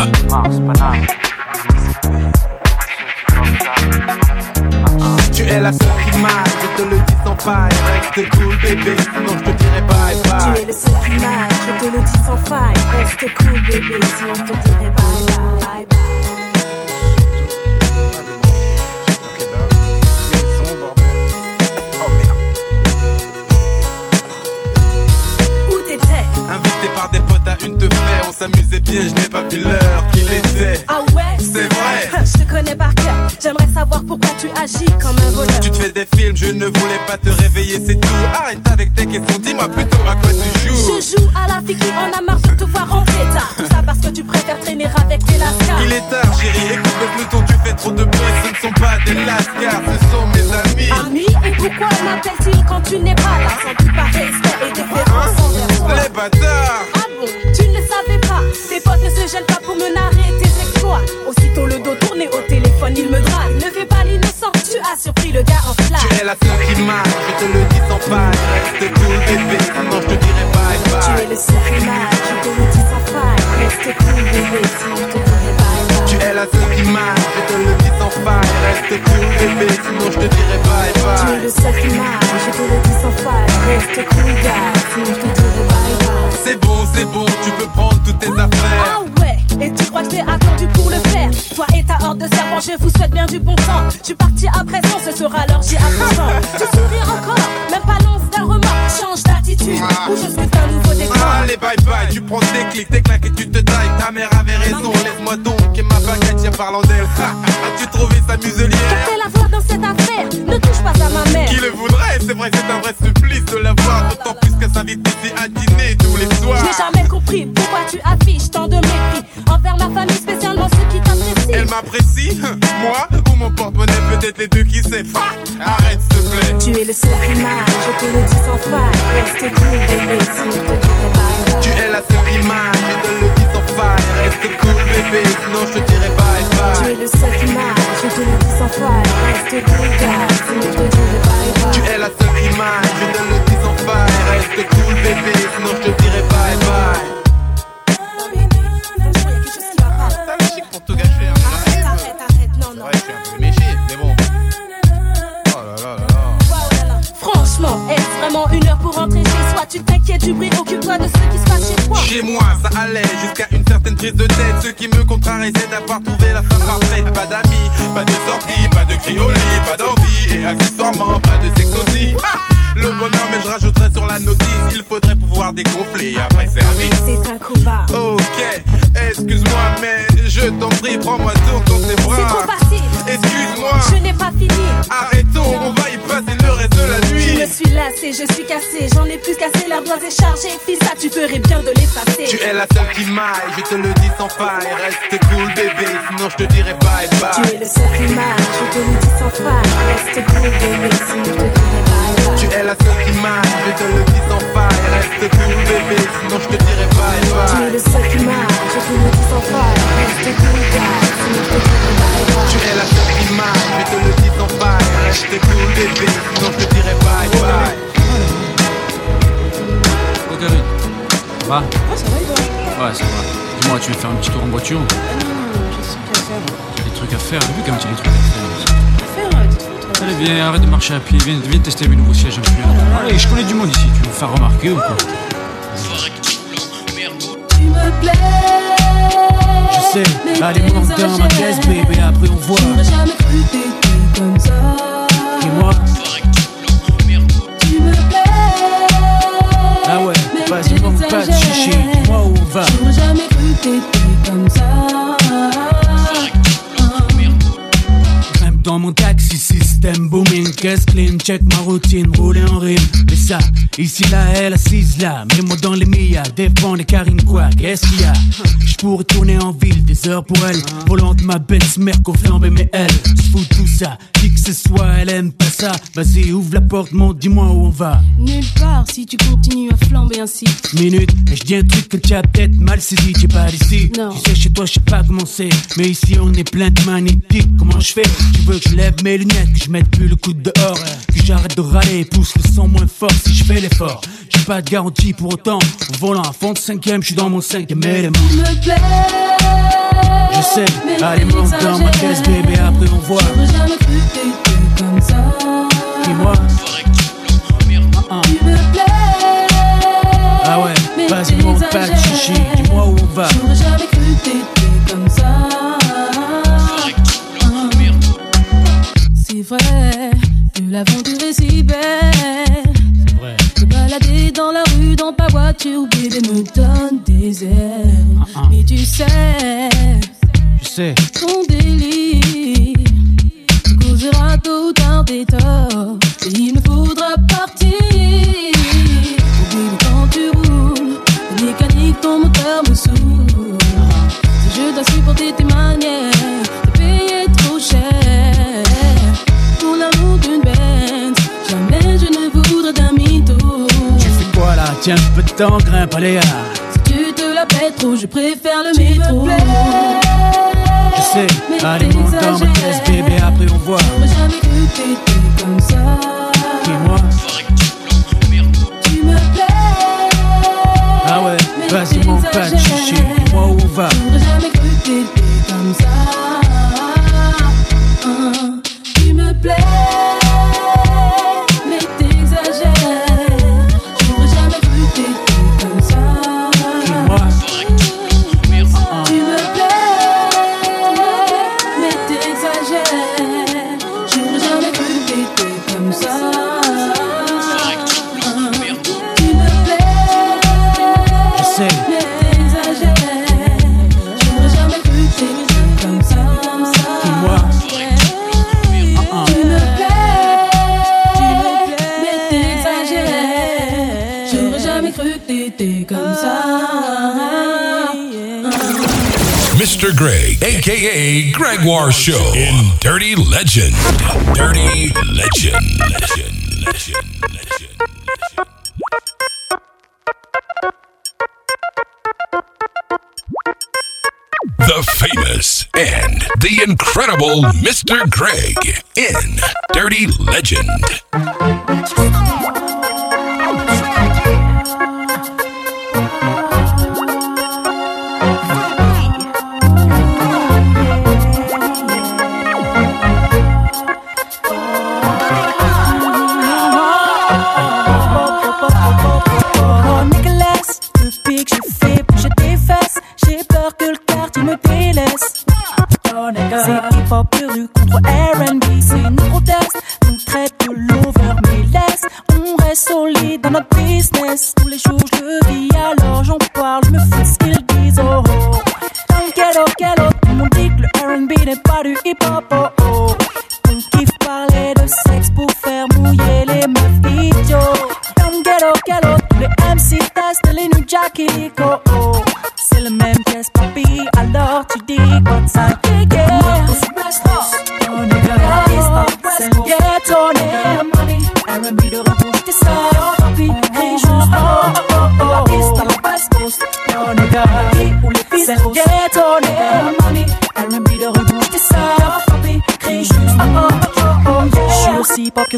Tu es la seule qui m'aille, je te le dis sans faille. Reste cool bébé, sinon je te dirai bye
Tu
bye.
es le seul qui m'aille, je te le dis sans faille. Reste cool, bébé, sinon je te dirai bye bye. bye, bye.
S'amusait bien, je n'ai pas vu l'heure qu'il était.
Ah ouais?
C'est vrai.
Je te connais par cœur. J'aimerais savoir pourquoi tu agis comme un voleur.
Tu te fais des films, je ne voulais pas te réveiller, c'est tout. Arrête avec tes questions, dis-moi plutôt à quoi tu joues.
Je joue à la fille qui en a marre de te voir rentrer tard. Tout ça parce que tu préfères traîner avec tes lascars.
Il est tard, chérie, écoute le peloton, tu fais trop de bruit, ce ne sont pas des lascars, ce sont mes amis.
Amis, et pourquoi m'appelle-t-il quand tu n'es pas là? Sans doute par respect et déférence envers toi.
Les bâtards bébé, sinon je te dirai bye bye
Tu es
la seule qui m'aille, je te le dis sans faille. Reste cool bébé, sinon je te dirai bye
Tu es
bye.
le seul qui m'aille, je te le dis sans faille Reste cool gars, sinon je te dirai bye bye
C'est bon, c'est bon, tu peux prendre toutes tes affaires.
Ah ouais, et tu crois que t'es attendu pour le faire? Toi et ta horde de serpents, je vous souhaite bien du bon temps Je suis parti à présent, ce sera l'heure, j'y apprends Tu
bye bye, tu prends tes clics, tes claques et tu te tailles. Ta mère avait raison, laisse-moi donc et ma baguette, tiens parlant d'elle. As-tu trouvé sa muselière
Fais la voir dans cette affaire, ne touche pas à ma mère
Qui le voudrait? C'est vrai, c'est un vrai supplice de la voir. D'autant plus qu'elle s'invite ici à dîner tous les soirs.
n'ai jamais compris pourquoi tu affiches tant de mépris Envers ma famille, spécialement ceux qui t'apprécient
Elle m'apprécie, moi ou mon porte-monnaie, peut-être les deux qui sait. Arrête s'il te plaît.
Tu es le seul m'aille, je te le dis sans faille Reste cool bébé, je te bye
Tu es la seule m'aille, je te le dis sans faille. Reste cool bébé, sinon je te dirai bye
Tu
bye.
es le seul m'aille, je te le dis sans faille Reste cool gars, sinon je te dirai bye bye
Tu es la seule m'aille, je te le dis sans faille. Reste cool bébé, sinon je te dirai bye.
Tu t'inquiètes du bruit, occupe-toi de ce qui se passe chez toi
Chez moi, ça allait jusqu'à une certaine prise de tête. Ce qui me contrarie, c'est d'avoir trouvé la femme parfaite. Pas d'amis, pas de sortie, pas de criolis, pas d'envie. Et accessoirement, pas de sexe aussi. Ah le bonheur, mais je rajouterai sur la notice. Il faudrait pouvoir dégonfler après service.
C'est bas
Ok, excuse-moi, mais je t'en prie, prends-moi tour dans tes bras.
C'est trop facile
Excuse-moi.
Je n'ai pas fini
Arrêtons, on va y passer le reste de la
Je
nuit.
me suis lassée, je suis cassée J'en ai plus cassé, l'air doigt est chargé Fils, ça tu ferais bien de l'effacer
Tu es la seule qui m'aille, je te le dis sans faille. Reste cool, bébé, sinon je te dirai bye bye.
Tu es le seul qui m'aille, je te le dis sans faille Reste cool bébé, sinon je te dirai bye
Tu es la seule qui m'aille, je te le dis sans faille. Reste cool, bébé, sinon je te dirai bye
Tu es
bye.
le seul qui m'aille, je te le dis sans faille Reste cool gars, sinon je te dirai bye bye
Tu es la seule qui m'aille, je te le dis sans faille. Reste cool, bébé, sinon je te dirai bye bye.
Oh Karine. Va Ouais, ça va Ouais, ça va. Dis-moi, tu veux faire un petit tour en voiture
Ah non, non, j'ai y a à faire.
T'as des trucs à faire, j'ai vu quand même t'as des trucs à faire. Allez, viens, arrête de marcher à pied, viens, viens tester mes nouveaux sièges un peu. Allez, je connais du monde ici, tu veux me faire remarquer ou quoi
Tu me plais
Je sais, allez, monte dans ma caisse, bébé, après on voit.
Jamais cru comme ça
Et moi
Tu me plais
Ah ouais, vas-y, manque pas de chichi, dis-moi où on va.
J'aurais jamais cru t'aimer comme ça
dans mon taxi, système booming, caisse clean, check ma routine, rouler en rime. Mais ça, ici là, elle assise là, mets-moi dans les millas, défends les carines quoi, qu'est-ce qu'il y a? Je pourrais tourner en ville, des heures pour elle, volant de ma belle mère qu'on flambait, mais elle, se fout de tout ça, qui que ce soit, elle aime pas ça. Vas-y, ouvre la porte, monte, dis-moi où on va.
Nulle part si tu continues à flamber ainsi
Minute, et je dis un truc que tu as peut-être mal saisi, tu es pas d'ici.
Non.
Tu sais, chez toi, je sais pas comment c'est. Mais ici, on est plein de magnétiques. Comment je fais? Tu veux que je lève mes lunettes, que je mette plus le coude dehors, que j'arrête de râler, pousse le son moins fort si je fais l'effort. J'ai pas de garantie pour autant. Volant à fond de cinquième, je suis dans mon cinquième élément.
Me.
Je sais, allez monte dans ma caisse bébé, après on voit.
Jamais cru que comme ça.
Dis-moi.
Tu me plais.
Ah ouais, vas-y monte pas de chichi, dis-moi où on va.
J'aurais jamais cru que vrai que l'aventure est si belle.
vrai.
Se balader dans la rue, dans ta voiture, bébé me donne des ailes. Mais tu sais,
Je sais,
ton délire causera tôt ou tard des torts. Et il me faudra partir. Bébé, quand tu roules, mécanique, ton moteur me saoule. Si je dois supporter tes manières,
Tiens un peu de temps, grimpe, allez ah.
Si tu te la pètes trop, je préfère le métro.
Je sais, allez monte dans ma caisse bébé, après on voit.
J'aurais jamais cru que t'étais comme ça.
Dis-moi.
Tu me plais.
Ah ouais, vas-y monte pas de chichi, dis-moi où on va.
J'aurais jamais cru que t'étais comme ça.
Mr. Greg, aka Gregoire Show, in Dirty Legend. Dirty Legend. Legend. Legend. The famous and the incredible Mr. Greg in Dirty Legend.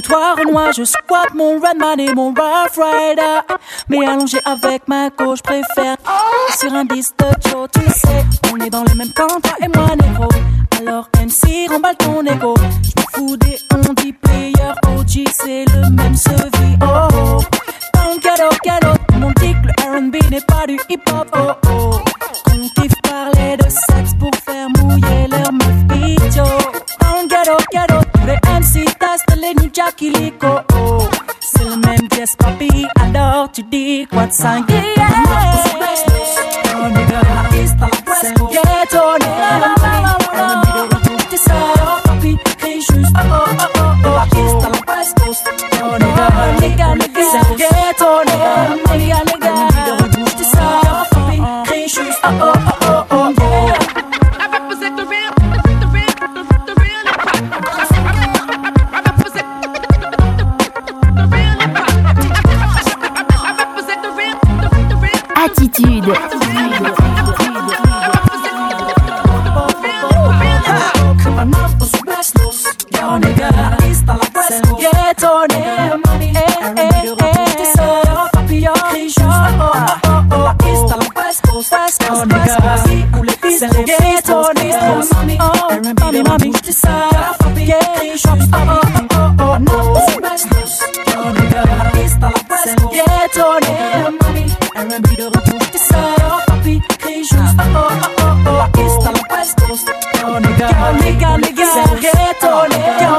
Toi, Renoir, je squatte mon Redman et mon Rough Rider. Mais allongé avec ma gauche, préfère sur un disque de Joe, tu sais. On est dans le même camp, toi et moi, négro. Alors MC, remballe ton ego. Je me fous des on dit player, OG, c'est le même sevi. Oh oh. Dans le ghetto, monde dit que le R&B n'est pas du hip-hop. Oh oh. On kiffe parler de sexe pour faire mouiller tous les MC testent les new Jackie Lico. Oh. C'est le même pièce, papi, alors tu dis quoi de ça? Yeah,
Get on it.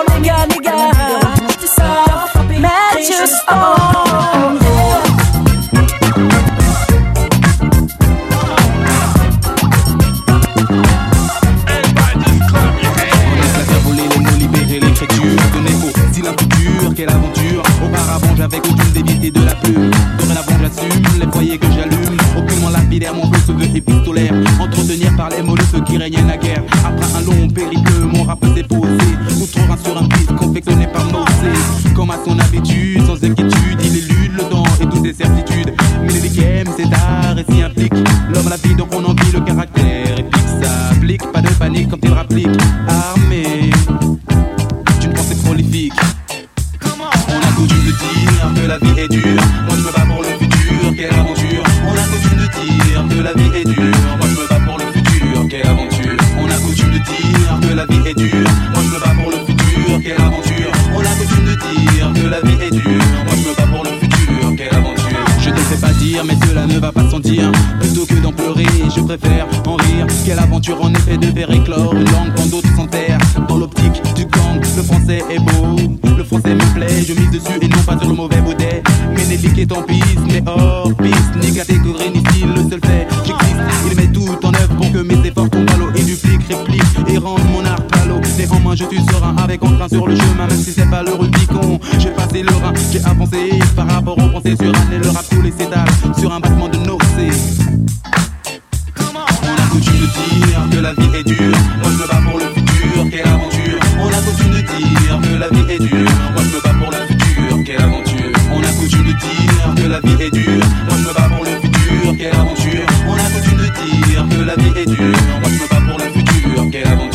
la vie est dure. Moi je me bats pour le futur.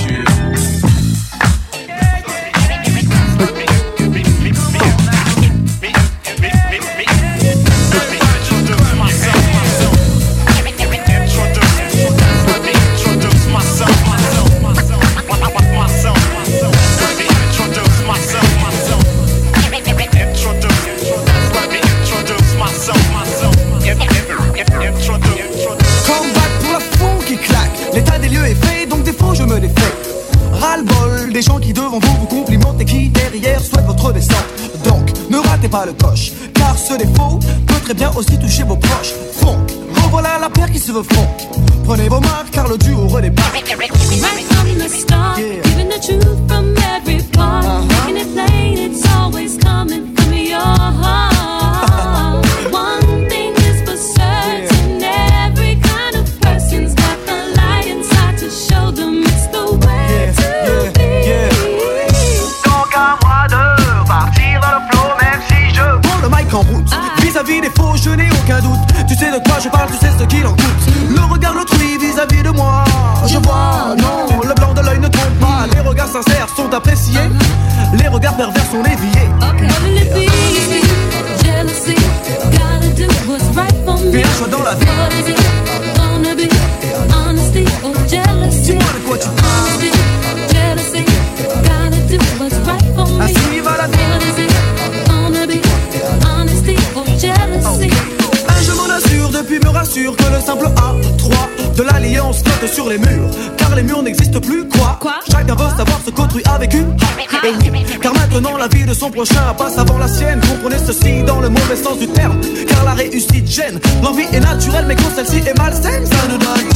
the.
prochain passe avant la sienne. Comprenez ceci dans le mauvais sens du terme, car la réussite gêne. L'envie est naturelle, mais quand celle-ci est malsaine, ça nous donne.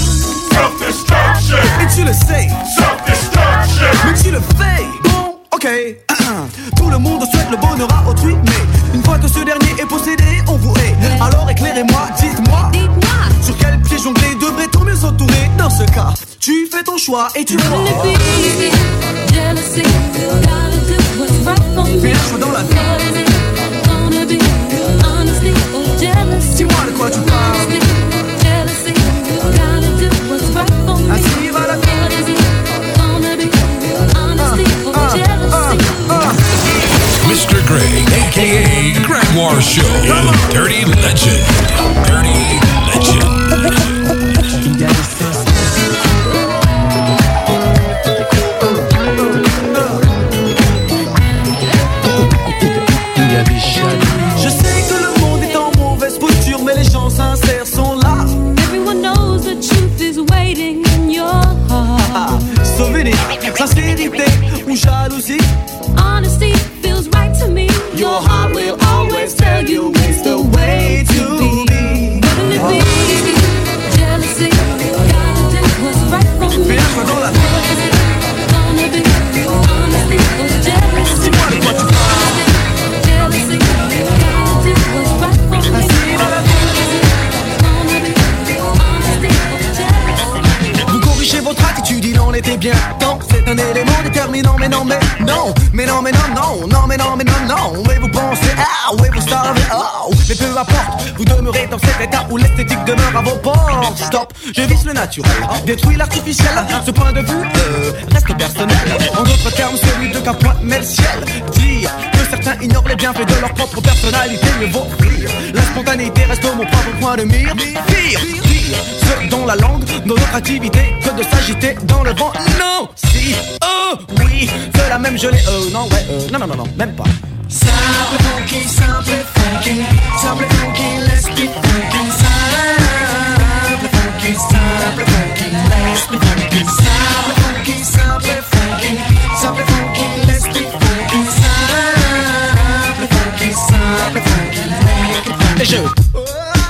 Self-destruction.
Et tu le sais.
Self-destruction.
Mais tu le fais. Bon, ok. Tout le monde souhaite le bonheur à autrui, mais une fois que ce dernier est possédé, on vous est. Alors éclairez-moi, dites-moi. Dites-moi. Sur quel pied jongler toujours mieux entouré dans ce cas. Tu fais ton choix et tu prends. Bien joué dans la vie. Dis-moi de quoi tu parles. Attire à la
Mr. Greg, aka Gregoire Show, Dirty Legend.
Non, mais non, mais non, mais non, non, mais non, mais non, non, mais vous pensez, ah, oui, vous savez, oh, mais peu importe, vous demeurez dans cet état où l'esthétique demeure à vos portes. Stop, je vise le naturel, détruis l'artificiel, ce point de vue euh, reste personnel. En d'autres termes, celui de qu'un point met le ciel. Dire que certains ignorent les bienfaits de leur propre personnalité, mieux vaut rire. La spontanéité reste mon propre point de mire. Pire, pire, ce dont la langue, dans notre activité, que de s'agiter dans le vent. Non, si, même gelée, euh, non, ouais, euh, non, non, non, non, même pas.
Simple funky, simple funky, simple funky, let's be funky. Simple funky, simple funky, let's be funky. Simple funky, simple funky, simple funky, let's be funky. Simple funky, simple funky, make it funky.
Et je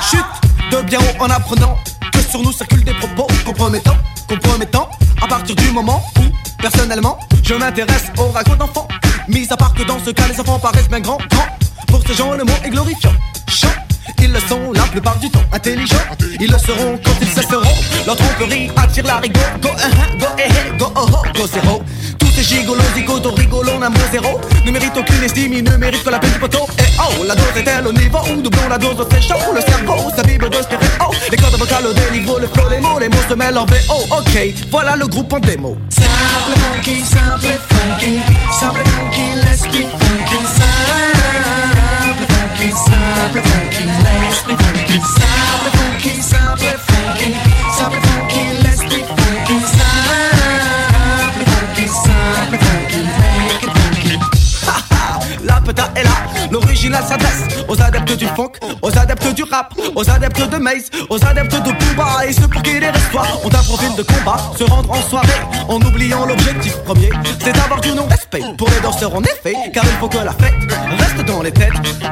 chute de bien haut en apprenant que sur nous circulent des propos compromettants, compromettants, à partir du moment où, personnellement, je m'intéresse aux ragots d'enfants. Mis à part que dans ce cas, les enfants paraissent bien grands, grands. Pour ces gens, le mot est glorifiant. Chant, ils le sont la plupart du temps. Intelligents, ils le seront quand ils cesseront. Leur tromperie attire la rigo. Go, uh, go, eh, eh, go, oh, oh, go, zéro. Zigotos, rigolos, n'a mot zéro. Ne méritent aucune estime, ils ne méritent que la peine du poteau. Et oh, la dose est-elle au niveau doublons la dose très chaud. Le cerveau, sa bible de stéréo. Les cordes vocales au déniveau, le flow, les mots, les mots se mêlent en VO. Ok, voilà le groupe en démo.
Simple funky, simple funky, simple funky, let's be funky. Simple funky, simple funky, let's be funky. Simple
aux adeptes du funk, aux adeptes du rap, aux adeptes de Maze, aux adeptes de Booba et ceux pour qui les restoirs ont un de combat, se rendre en soirée en oubliant l'objectif premier, c'est d'avoir du non-respect pour les danseurs en effet, car il faut que la fête reste dans les têtes. Ah,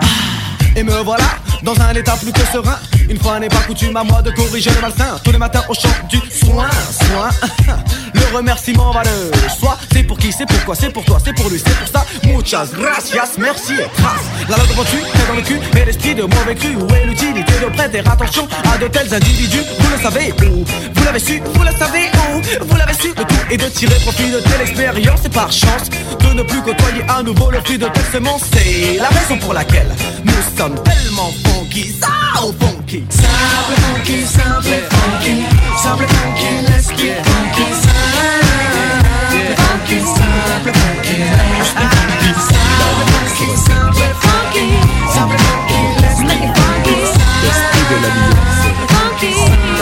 Et me voilà dans un état plus que serein. Une fois n'est pas coutume à moi de corriger le malsain. Tous les matins au chant du soin, soin. Le remerciement va de soi. C'est pour qui, c'est pourquoi, c'est pour toi, c'est pour lui, c'est pour ça. Muchas gracias, merci et trace. La langue reçue est dans le cul, mais l'esprit de mauvais cru. Où est l'utilité de prêter attention à de tels individus? Vous le savez où? Vous l'avez su, vous le savez où? Vous l'avez su, le tout est de tirer profit de telle expérience et par chance de ne plus côtoyer à nouveau le fruit de telle semence. C'est la raison pour laquelle nous sommes tellement funky, ça au funky.
Simple funky, simple funky, simple funky, let's be funky. Simple funky, simple funky, let's be funky. Simple funky, simple funky, simple funky, let's make it funky.
L'esprit de l'alliance.
Funky, funky,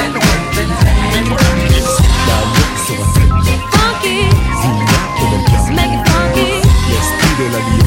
let's make it funky.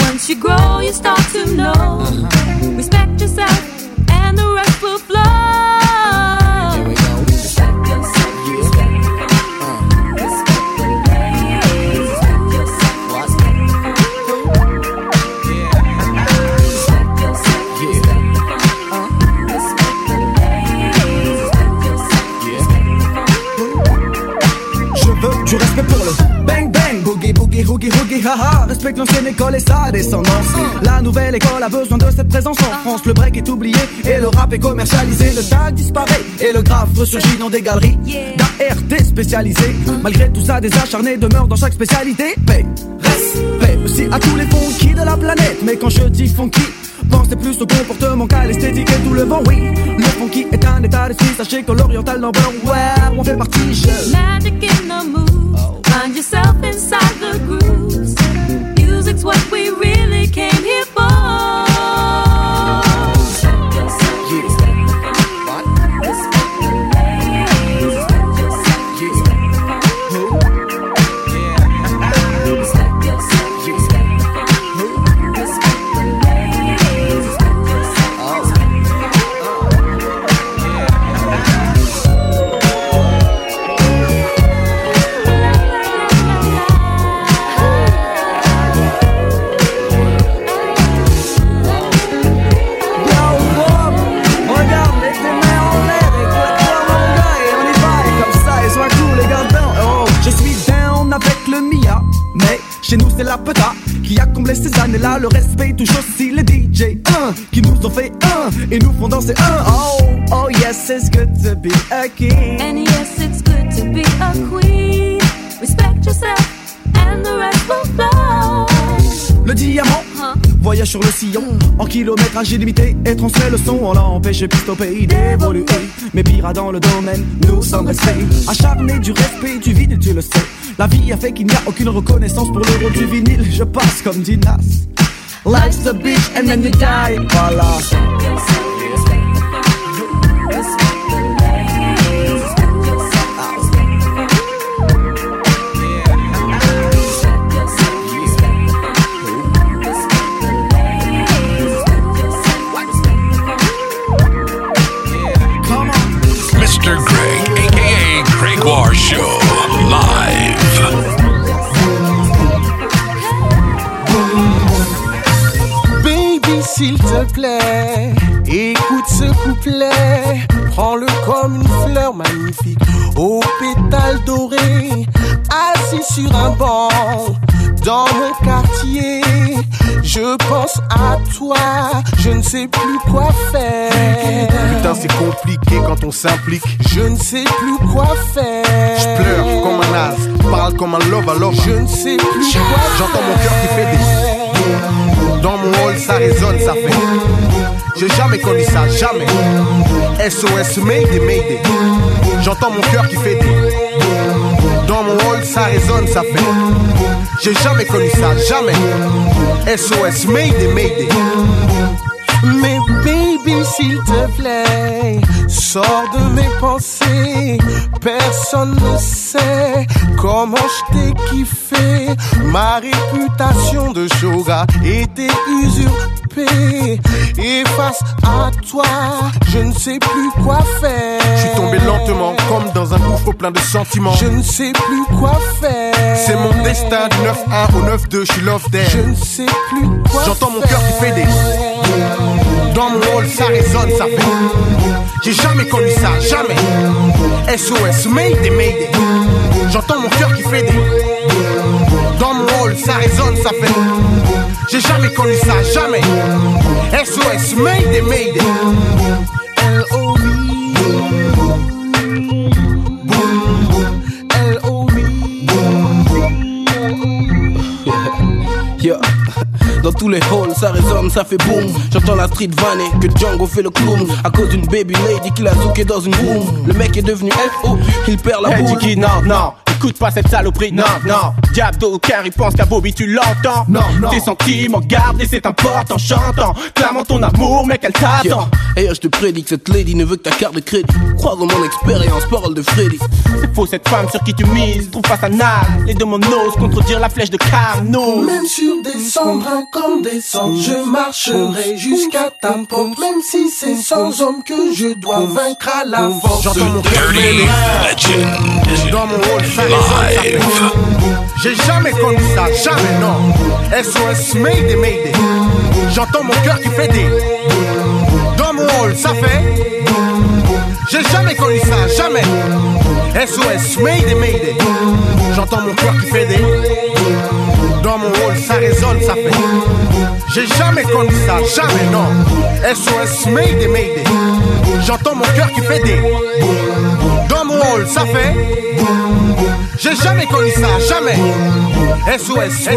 Once you grow, you start to know. Respect yourself, and the rest will flow. Respect yourself, respect Respect the ladies, respect yourself, respect Respect yourself, respect Respect the respect yourself,
Je veux du respect pour le bang bang, hoogie hoogie haha. Respecte l'ancienne école et sa descendance. La nouvelle école a besoin de cette présence en France. Le break est oublié et le rap est commercialisé. Le tag disparaît et le graphe ressurgit dans des galeries d'ART spécialisées. Malgré tout ça, des acharnés demeurent dans chaque spécialité. Paix, respect aussi à tous les funky de la planète. Mais quand je dis funky, Pensez plus au comportement qu'à l'esthétique et tout le vent, oui. Le funky est un état d'esprit, sachez que l'oriental number one, on fait partie, je.
Magic in the moves. Find yourself inside the grooves. Music's what we really
la peta qui a comblé ces années-là. Le respect touche aussi les DJ, un qui nous ont fait un et nous font danser un. Oh, oh yes, it's good to be a king.
And yes, it's good to be a queen. Respect yourself, and the rest will flow.
Le diamant voyage sur le sillon en kilométrage illimité et transmet le son. On l'empêche piste au pays d'évoluer. Mais pire dans le domaine, nous sommes restés acharnés du respect du vinyle, tu le sais. La vie a fait qu'il n'y a aucune reconnaissance pour le rôle du vinyle. Je passe comme Dinas. Life's the beach and then you die. Voilà.
Je ne sais plus quoi faire. Je
pleure comme un as, parle comme un love à love.
Je ne sais plus quoi
J'entends mon cœur qui fait des. Dans mon hall, ça résonne, ça fait. J'ai jamais connu ça, jamais. SOS, Mayday, Mayday. J'entends mon cœur qui fait des. Dans mon hall, ça résonne, ça fait. J'ai jamais connu ça, jamais. SOS, Mayday, Mayday.
Mais baby, s'il te plaît, sors de mes pensées. Personne ne sait comment je t'ai kiffé. Ma réputation de shoga était usurpée. Et face à toi, je ne sais plus quoi faire.
Je suis tombé lentement, comme dans un gouffre plein de sentiments.
Je ne sais plus quoi faire.
C'est mon destin du 9-1 au 9-2, je suis love.
Je ne sais plus quoi
J'entends mon cœur qui fait des. Dans mon hall, ça résonne, ça fait. J'ai jamais connu ça, jamais. SOS, Mayday, Mayday. J'entends mon cœur qui fait des. Dans mon hall, ça résonne, ça fait. J'ai jamais connu ça, jamais. SOS, Mayday, Mayday.
Tous les halls, ça résonne, ça fait boom. J'entends la street vanner, que Django fait le clown. À cause d'une baby lady qu'il a zooké dans une room. Le mec est devenu FO, il perd la boule.
Écoute pas cette saloperie, non, non. Diablo, car il pense qu'à Bobby, tu l'entends.
Non, non.
Tes sentiments gardés, c'est important. Chantant, clamant ton amour, mec, elle t'attend.
Et je te prédis que cette lady ne veut que ta carte de crédit. Crois dans mon expérience, parole de Freddy.
C'est faux, cette femme sur qui tu mises. Trouve pas sa nage. Les deux monos contredire la flèche de Carnot.
Même sur des cendres incandescentes, je marcherai jusqu'à ta pompe. Même si c'est sans homme que je dois vaincre à la force.
J'entends mon. Dans mon hall, J'ai jamais connu ça, jamais non. SOS, Mayday, Mayday. J'entends mon cœur qui fait des. Dans mon hall, ça fait. J'ai jamais connu ça, jamais. SOS, Mayday, Mayday. J'entends mon cœur qui fait des. Dans mon hall, ça résonne, ça fait. J'ai jamais connu ça, jamais non. SOS, Mayday, Mayday. J'entends mon cœur qui fait des. Dans ça fait. J'ai jamais connu ça, jamais. SOS.